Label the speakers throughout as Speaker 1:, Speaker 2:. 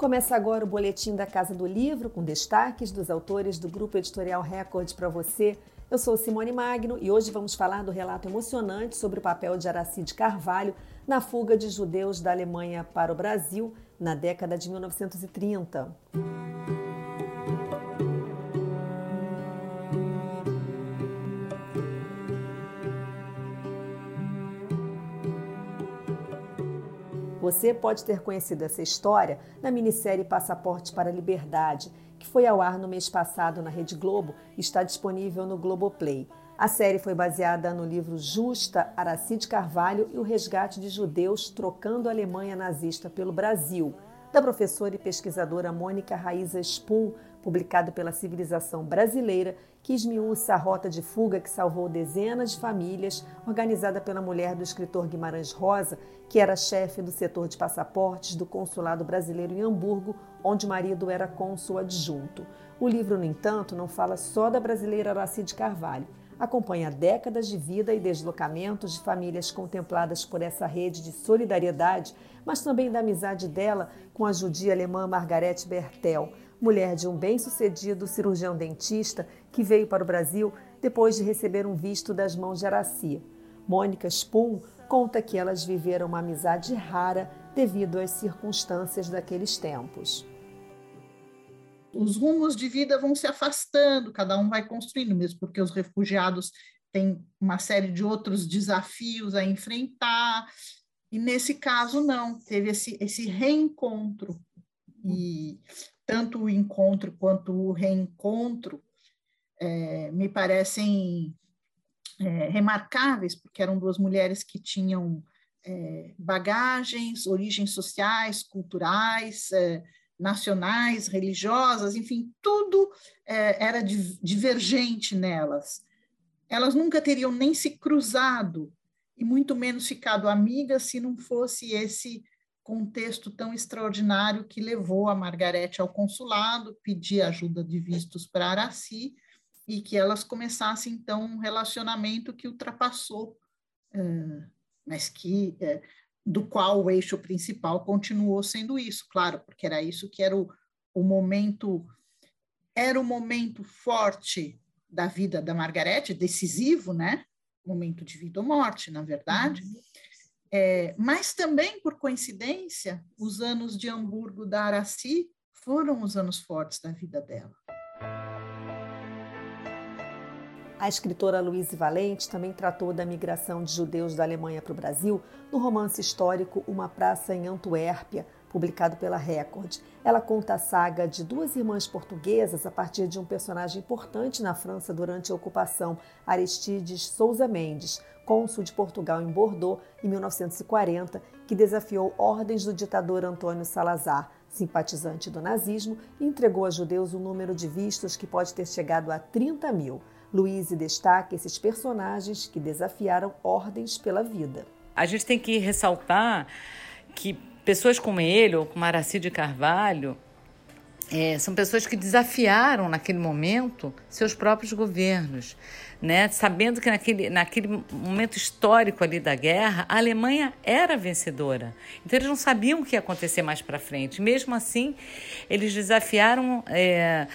Speaker 1: Começa agora o boletim da Casa do Livro com destaques dos autores do Grupo Editorial Record para você. Eu sou Simone Magno e hoje vamos falar do relato emocionante sobre o papel de Aracide Carvalho na fuga de judeus da Alemanha para o Brasil na década de 1930. Você pode ter conhecido essa história na minissérie Passaporte para a Liberdade, que foi ao ar no mês passado na Rede Globo e está disponível no Globoplay. A série foi baseada no livro Justa, Aracide Carvalho e o resgate de judeus trocando a Alemanha nazista pelo Brasil, da professora e pesquisadora Mônica Raíza Spum, publicado pela Civilização Brasileira, que esmiuça a rota de fuga que salvou dezenas de famílias, organizada pela mulher do escritor Guimarães Rosa, que era chefe do setor de passaportes do consulado brasileiro em Hamburgo, onde o marido era cônsul adjunto. O livro, no entanto, não fala só da brasileira Aracide Carvalho. Acompanha décadas de vida e deslocamentos de famílias contempladas por essa rede de solidariedade, mas também da amizade dela com a judia alemã Margarete Bertel, mulher de um bem-sucedido cirurgião dentista que veio para o Brasil depois de receber um visto das mãos de Aracia. Mônica Spum conta que elas viveram uma amizade rara devido às circunstâncias daqueles tempos.
Speaker 2: Os rumos de vida vão se afastando, cada um vai construindo, mesmo porque os refugiados têm uma série de outros desafios a enfrentar, e nesse caso não, teve esse, esse reencontro. E tanto o encontro quanto o reencontro é, me parecem é, remarcáveis, porque eram duas mulheres que tinham é, bagagens, origens sociais, culturais, é, nacionais, religiosas, enfim, tudo é, era divergente nelas. Elas nunca teriam nem se cruzado e muito menos ficado amigas se não fosse esse contexto tão extraordinário que levou a Margarete ao consulado, pedir ajuda de vistos para Araci e que elas começassem então um relacionamento que ultrapassou, uh, mas que uh, do qual o eixo principal continuou sendo isso, claro, porque era isso que era o, o momento era o momento forte da vida da Margarete, decisivo, né? Momento de vida ou morte, na verdade. Uhum. É, mas também, por coincidência, os anos de Hamburgo da Araci foram os anos fortes da vida dela.
Speaker 1: A escritora Louise Valente também tratou da migração de judeus da Alemanha para o Brasil no romance histórico Uma Praça em Antuérpia, publicado pela Record. Ela conta a saga de duas irmãs portuguesas a partir de um personagem importante na França durante a ocupação, Aristides Souza Mendes, cônsul de Portugal em Bordeaux em 1940, que desafiou ordens do ditador Antônio Salazar, simpatizante do nazismo, e entregou a judeus um número de vistos que pode ter chegado a 30 mil. Luiz destaca esses personagens que desafiaram ordens pela vida.
Speaker 3: A gente tem que ressaltar que pessoas como ele, ou como Aracide Carvalho, é, são pessoas que desafiaram naquele momento seus próprios governos, né? sabendo que naquele, naquele momento histórico ali da guerra, a Alemanha era vencedora. Então eles não sabiam o que ia acontecer mais para frente. Mesmo assim, eles desafiaram é,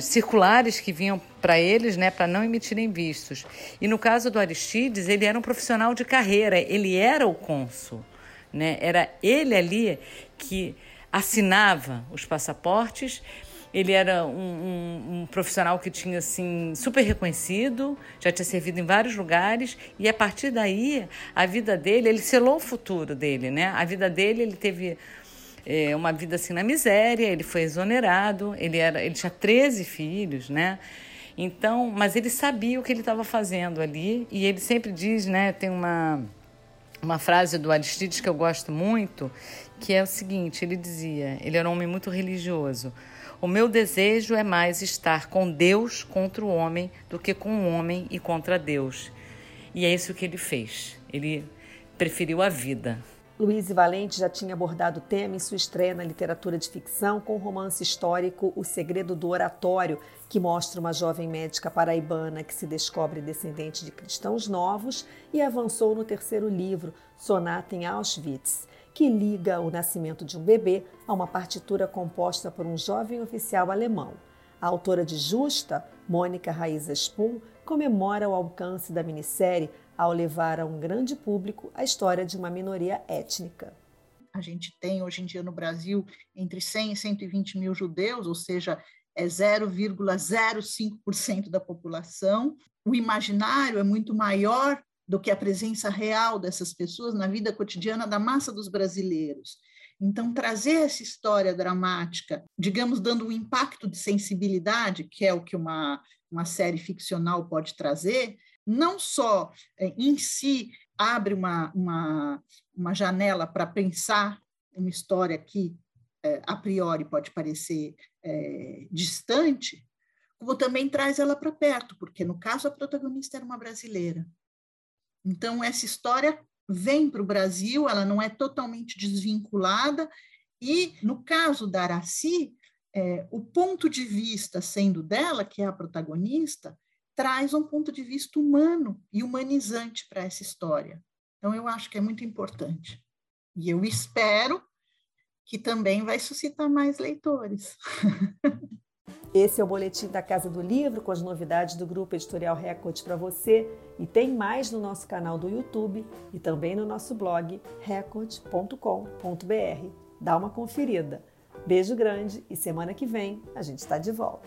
Speaker 3: circulares que vinham para eles, né, para não emitirem vistos. E no caso do Aristides, ele era um profissional de carreira, ele era o cônsul. Né? Era ele ali que assinava os passaportes. Ele era um, um, um, profissional que tinha assim super reconhecido, já tinha servido em vários lugares e a partir daí a vida dele, ele selou o futuro dele, né? A vida dele, ele teve é, uma vida assim na miséria, ele foi exonerado, ele era, ele tinha 13 filhos, né? Então, mas ele sabia o que ele estava fazendo ali e ele sempre diz, né? Tem uma uma frase do Aristides que eu gosto muito, que é o seguinte: ele dizia, ele era um homem muito religioso. O meu desejo é mais estar com Deus contra o homem do que com o homem e contra Deus. E é isso que ele fez. Ele preferiu a vida.
Speaker 1: Luiz Valente já tinha abordado o tema em sua estreia na literatura de ficção com o romance histórico O Segredo do Oratório, que mostra uma jovem médica paraibana que se descobre descendente de cristãos novos e avançou no terceiro livro, Sonata em Auschwitz, que liga o nascimento de um bebê a uma partitura composta por um jovem oficial alemão. A autora de Justa, Mônica Raíza Spoon, comemora o alcance da minissérie ao levar a um grande público a história de uma minoria étnica.
Speaker 2: A gente tem hoje em dia no Brasil entre 100 e 120 mil judeus, ou seja, é 0,05% da população. O imaginário é muito maior do que a presença real dessas pessoas na vida cotidiana da massa dos brasileiros. Então, trazer essa história dramática, digamos, dando um impacto de sensibilidade, que é o que uma, uma série ficcional pode trazer, não só é, em si abre uma, uma, uma janela para pensar uma história que, é, a priori, pode parecer é, distante, como também traz ela para perto, porque no caso a protagonista era uma brasileira. Então, essa história vem para o Brasil, ela não é totalmente desvinculada, e no caso da Araci, é, o ponto de vista sendo dela, que é a protagonista, traz um ponto de vista humano e humanizante para essa história. Então, eu acho que é muito importante. E eu espero que também vai suscitar mais leitores.
Speaker 1: Esse é o boletim da Casa do Livro com as novidades do Grupo Editorial Record para você e tem mais no nosso canal do YouTube e também no nosso blog record.com.br. Dá uma conferida. Beijo grande e semana que vem a gente está de volta.